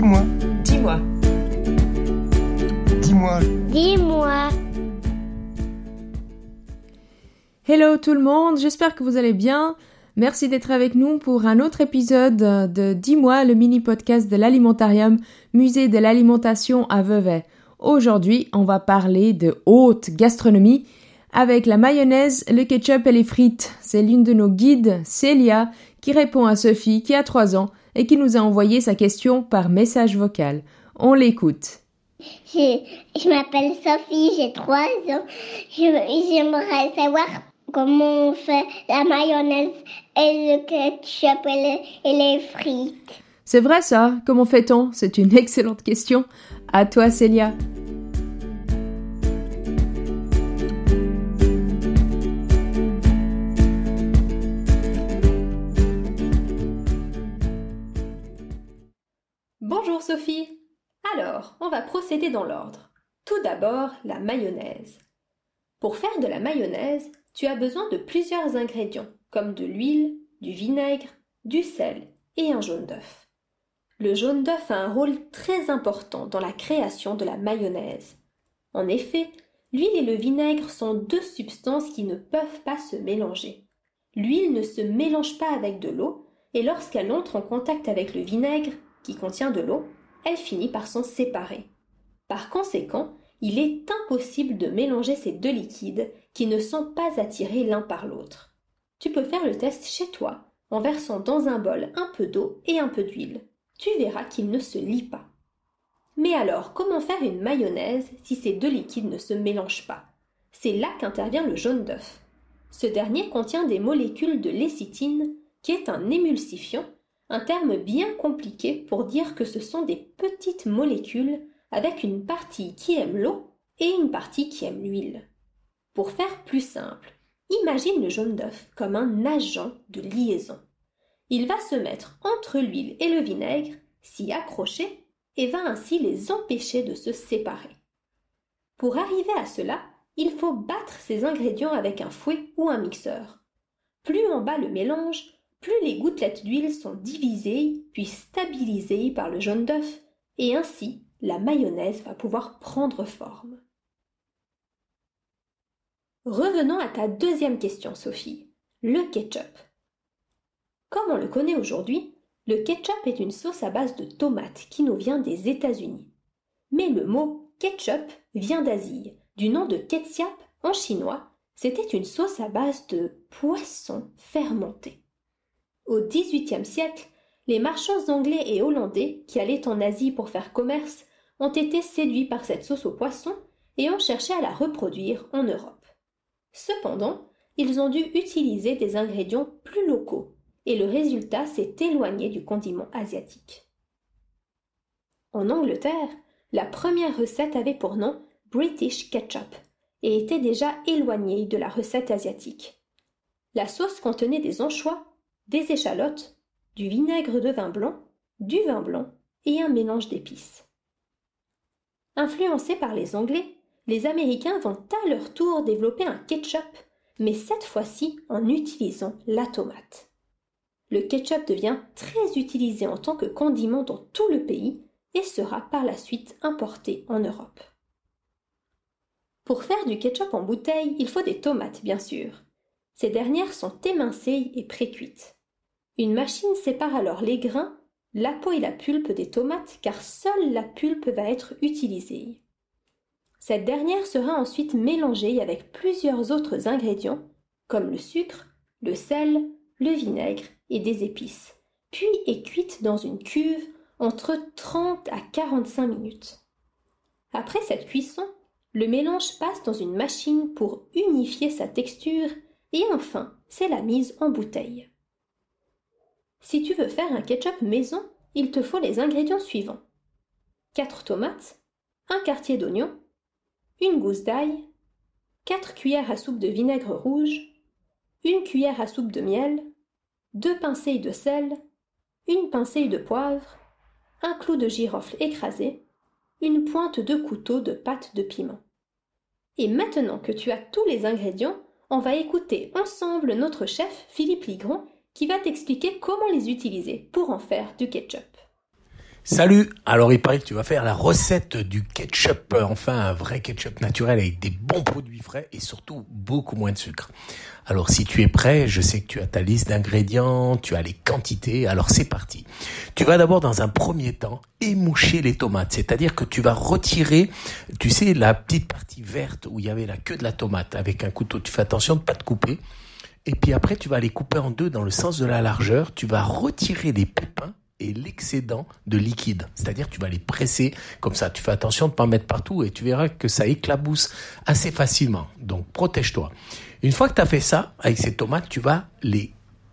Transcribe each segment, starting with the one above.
Dis-moi. Dis-moi. Dis-moi. Dis-moi. Hello tout le monde, j'espère que vous allez bien. Merci d'être avec nous pour un autre épisode de Dis-moi, le mini podcast de l'alimentarium, musée de l'alimentation à Vevey. Aujourd'hui, on va parler de haute gastronomie avec la mayonnaise, le ketchup et les frites. C'est l'une de nos guides, Célia, qui répond à Sophie qui a 3 ans et qui nous a envoyé sa question par message vocal. On l'écoute. Je, m'appelle Sophie, j'ai 3 ans. J'aimerais savoir comment on fait la mayonnaise et le ketchup et, et les frites. C'est vrai ça? Comment fait-on? C'est une excellente question. À toi Célia. Bonjour Sophie. Alors, on va procéder dans l'ordre. Tout d'abord, la mayonnaise. Pour faire de la mayonnaise, tu as besoin de plusieurs ingrédients, comme de l'huile, du vinaigre, du sel et un jaune d'œuf. Le jaune d'œuf a un rôle très important dans la création de la mayonnaise. En effet, l'huile et le vinaigre sont deux substances qui ne peuvent pas se mélanger. L'huile ne se mélange pas avec de l'eau, et lorsqu'elle entre en contact avec le vinaigre, qui contient de l'eau, elle finit par s'en séparer. Par conséquent, il est impossible de mélanger ces deux liquides qui ne sont pas attirés l'un par l'autre. Tu peux faire le test chez toi en versant dans un bol un peu d'eau et un peu d'huile. Tu verras qu'il ne se lie pas. Mais alors, comment faire une mayonnaise si ces deux liquides ne se mélangent pas? C'est là qu'intervient le jaune d'œuf. Ce dernier contient des molécules de lécithine, qui est un émulsifiant un terme bien compliqué pour dire que ce sont des petites molécules avec une partie qui aime l'eau et une partie qui aime l'huile. Pour faire plus simple, imagine le jaune d'œuf comme un agent de liaison. Il va se mettre entre l'huile et le vinaigre, s'y accrocher, et va ainsi les empêcher de se séparer. Pour arriver à cela, il faut battre ces ingrédients avec un fouet ou un mixeur. Plus on bat le mélange, plus les gouttelettes d'huile sont divisées puis stabilisées par le jaune d'œuf, et ainsi la mayonnaise va pouvoir prendre forme. Revenons à ta deuxième question, Sophie. Le ketchup. Comme on le connaît aujourd'hui, le ketchup est une sauce à base de tomates qui nous vient des États-Unis. Mais le mot ketchup vient d'Asie, du nom de ketchup en chinois. C'était une sauce à base de poisson fermenté. Au XVIIIe siècle, les marchands anglais et hollandais qui allaient en Asie pour faire commerce ont été séduits par cette sauce au poisson et ont cherché à la reproduire en Europe. Cependant, ils ont dû utiliser des ingrédients plus locaux et le résultat s'est éloigné du condiment asiatique. En Angleterre, la première recette avait pour nom British Ketchup et était déjà éloignée de la recette asiatique. La sauce contenait des anchois des échalotes, du vinaigre de vin blanc, du vin blanc et un mélange d'épices. Influencés par les Anglais, les Américains vont à leur tour développer un ketchup, mais cette fois-ci en utilisant la tomate. Le ketchup devient très utilisé en tant que condiment dans tout le pays et sera par la suite importé en Europe. Pour faire du ketchup en bouteille, il faut des tomates, bien sûr. Ces dernières sont émincées et précuites. Une machine sépare alors les grains, la peau et la pulpe des tomates car seule la pulpe va être utilisée. Cette dernière sera ensuite mélangée avec plusieurs autres ingrédients comme le sucre, le sel, le vinaigre et des épices, puis est cuite dans une cuve entre 30 à 45 minutes. Après cette cuisson, le mélange passe dans une machine pour unifier sa texture et enfin c'est la mise en bouteille. Si tu veux faire un ketchup maison, il te faut les ingrédients suivants 4 tomates, un quartier d'oignon, une gousse d'ail, 4 cuillères à soupe de vinaigre rouge, une cuillère à soupe de miel, deux pincées de sel, une pincée de poivre, un clou de girofle écrasé, une pointe de couteau de pâte de piment. Et maintenant que tu as tous les ingrédients, on va écouter ensemble notre chef Philippe Ligron qui va t'expliquer comment les utiliser pour en faire du ketchup. Salut Alors il paraît que tu vas faire la recette du ketchup, enfin un vrai ketchup naturel avec des bons produits frais et surtout beaucoup moins de sucre. Alors si tu es prêt, je sais que tu as ta liste d'ingrédients, tu as les quantités, alors c'est parti. Tu vas d'abord dans un premier temps émoucher les tomates, c'est-à-dire que tu vas retirer, tu sais, la petite partie verte où il y avait la queue de la tomate avec un couteau, tu fais attention de ne pas te couper. Et puis après, tu vas les couper en deux dans le sens de la largeur, tu vas retirer les pépins et l'excédent de liquide. C'est-à-dire tu vas les presser comme ça. Tu fais attention de ne pas en mettre partout et tu verras que ça éclabousse assez facilement. Donc protège-toi. Une fois que tu as fait ça, avec ces tomates, tu vas les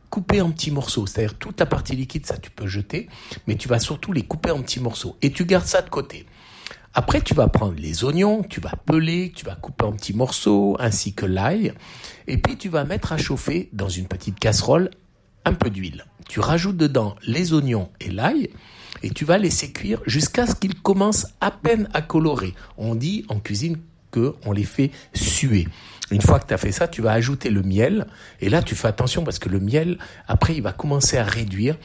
couper en petits morceaux. C'est-à-dire toute la partie liquide, ça tu peux jeter, mais tu vas surtout les couper en petits morceaux. Et tu gardes ça de côté. Après, tu vas prendre les oignons, tu vas peler, tu vas couper en petits morceaux, ainsi que l'ail. Et puis, tu vas mettre à chauffer dans une petite casserole un peu d'huile. Tu rajoutes dedans les oignons et l'ail et tu vas laisser cuire jusqu'à ce qu'ils commencent à peine à colorer. On dit en cuisine que on les fait suer. Une fois que tu as fait ça, tu vas ajouter le miel. Et là, tu fais attention parce que le miel, après, il va commencer à réduire.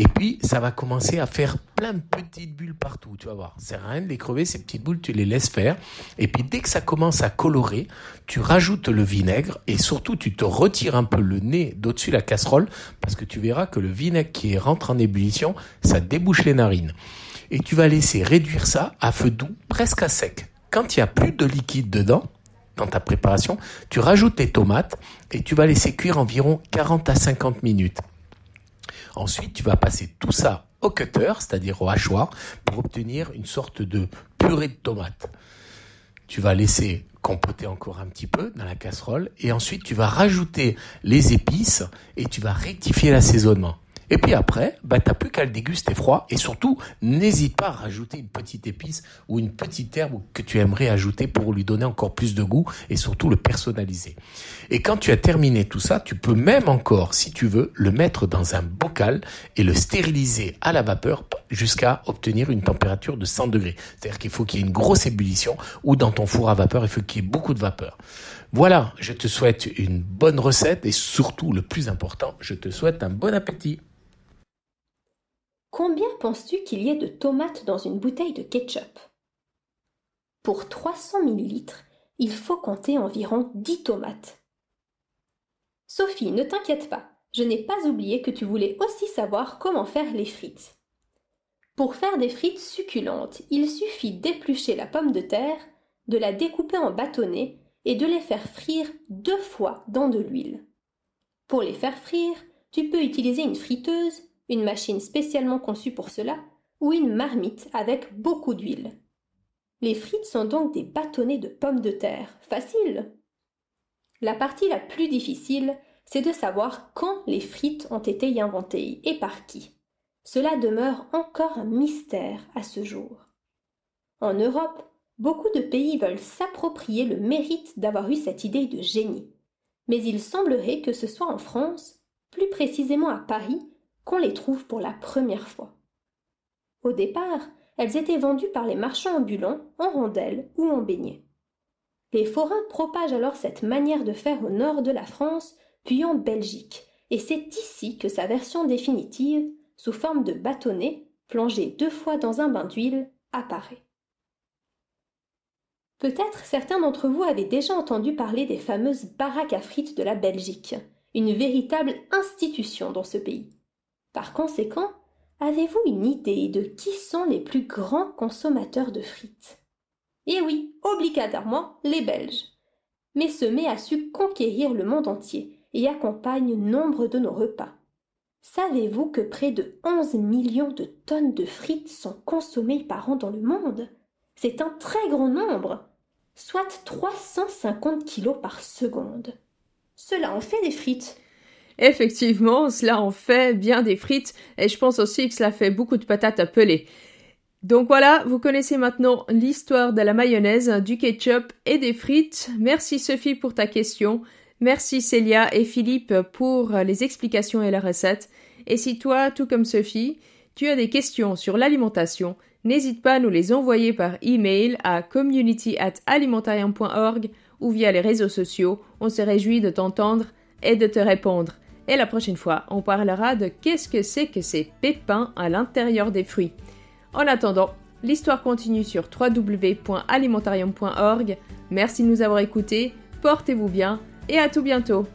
Et puis, ça va commencer à faire plein de petites bulles partout. Tu vas voir. C'est rien de les crever, ces petites boules, tu les laisses faire. Et puis, dès que ça commence à colorer, tu rajoutes le vinaigre et surtout, tu te retires un peu le nez d'au-dessus de la casserole parce que tu verras que le vinaigre qui rentre en ébullition, ça débouche les narines. Et tu vas laisser réduire ça à feu doux, presque à sec. Quand il n'y a plus de liquide dedans, dans ta préparation, tu rajoutes tes tomates et tu vas laisser cuire environ 40 à 50 minutes. Ensuite, tu vas passer tout ça au cutter, c'est-à-dire au hachoir, pour obtenir une sorte de purée de tomates. Tu vas laisser compoter encore un petit peu dans la casserole et ensuite tu vas rajouter les épices et tu vas rectifier l'assaisonnement. Et puis après, bah, t'as plus qu'à le déguster froid. Et surtout, n'hésite pas à rajouter une petite épice ou une petite herbe que tu aimerais ajouter pour lui donner encore plus de goût et surtout le personnaliser. Et quand tu as terminé tout ça, tu peux même encore, si tu veux, le mettre dans un bocal et le stériliser à la vapeur jusqu'à obtenir une température de 100 degrés. C'est-à-dire qu'il faut qu'il y ait une grosse ébullition ou dans ton four à vapeur, il faut qu'il y ait beaucoup de vapeur. Voilà, je te souhaite une bonne recette et surtout, le plus important, je te souhaite un bon appétit. Combien penses-tu qu'il y ait de tomates dans une bouteille de ketchup? Pour 300 ml, il faut compter environ 10 tomates. Sophie, ne t'inquiète pas, je n'ai pas oublié que tu voulais aussi savoir comment faire les frites. Pour faire des frites succulentes, il suffit d'éplucher la pomme de terre, de la découper en bâtonnets et de les faire frire deux fois dans de l'huile. Pour les faire frire, tu peux utiliser une friteuse, une machine spécialement conçue pour cela, ou une marmite avec beaucoup d'huile. Les frites sont donc des bâtonnets de pommes de terre. Facile La partie la plus difficile, c'est de savoir quand les frites ont été inventées et par qui. Cela demeure encore un mystère à ce jour. En Europe, beaucoup de pays veulent s'approprier le mérite d'avoir eu cette idée de génie. Mais il semblerait que ce soit en France, plus précisément à Paris, qu'on les trouve pour la première fois. Au départ, elles étaient vendues par les marchands ambulants en rondelles ou en beignets. Les forains propagent alors cette manière de faire au nord de la France, puis en Belgique, et c'est ici que sa version définitive, sous forme de bâtonnet, plongé deux fois dans un bain d'huile, apparaît. Peut-être certains d'entre vous avaient déjà entendu parler des fameuses baraques à frites de la Belgique, une véritable institution dans ce pays. Par conséquent, avez-vous une idée de qui sont les plus grands consommateurs de frites? Eh oui, obligatoirement les Belges. Mais ce mets a su conquérir le monde entier et accompagne nombre de nos repas. Savez-vous que près de 11 millions de tonnes de frites sont consommées par an dans le monde? C'est un très grand nombre, soit 350 kilos par seconde. Cela en fait des frites. Effectivement, cela en fait bien des frites et je pense aussi que cela fait beaucoup de patates à peler. Donc voilà, vous connaissez maintenant l'histoire de la mayonnaise, du ketchup et des frites. Merci Sophie pour ta question. Merci Célia et Philippe pour les explications et la recette. Et si toi, tout comme Sophie, tu as des questions sur l'alimentation, n'hésite pas à nous les envoyer par email à community@alimentarium.org ou via les réseaux sociaux. On se réjouit de t'entendre et de te répondre. Et la prochaine fois, on parlera de qu'est-ce que c'est que ces pépins à l'intérieur des fruits. En attendant, l'histoire continue sur www.alimentarium.org. Merci de nous avoir écoutés, portez-vous bien et à tout bientôt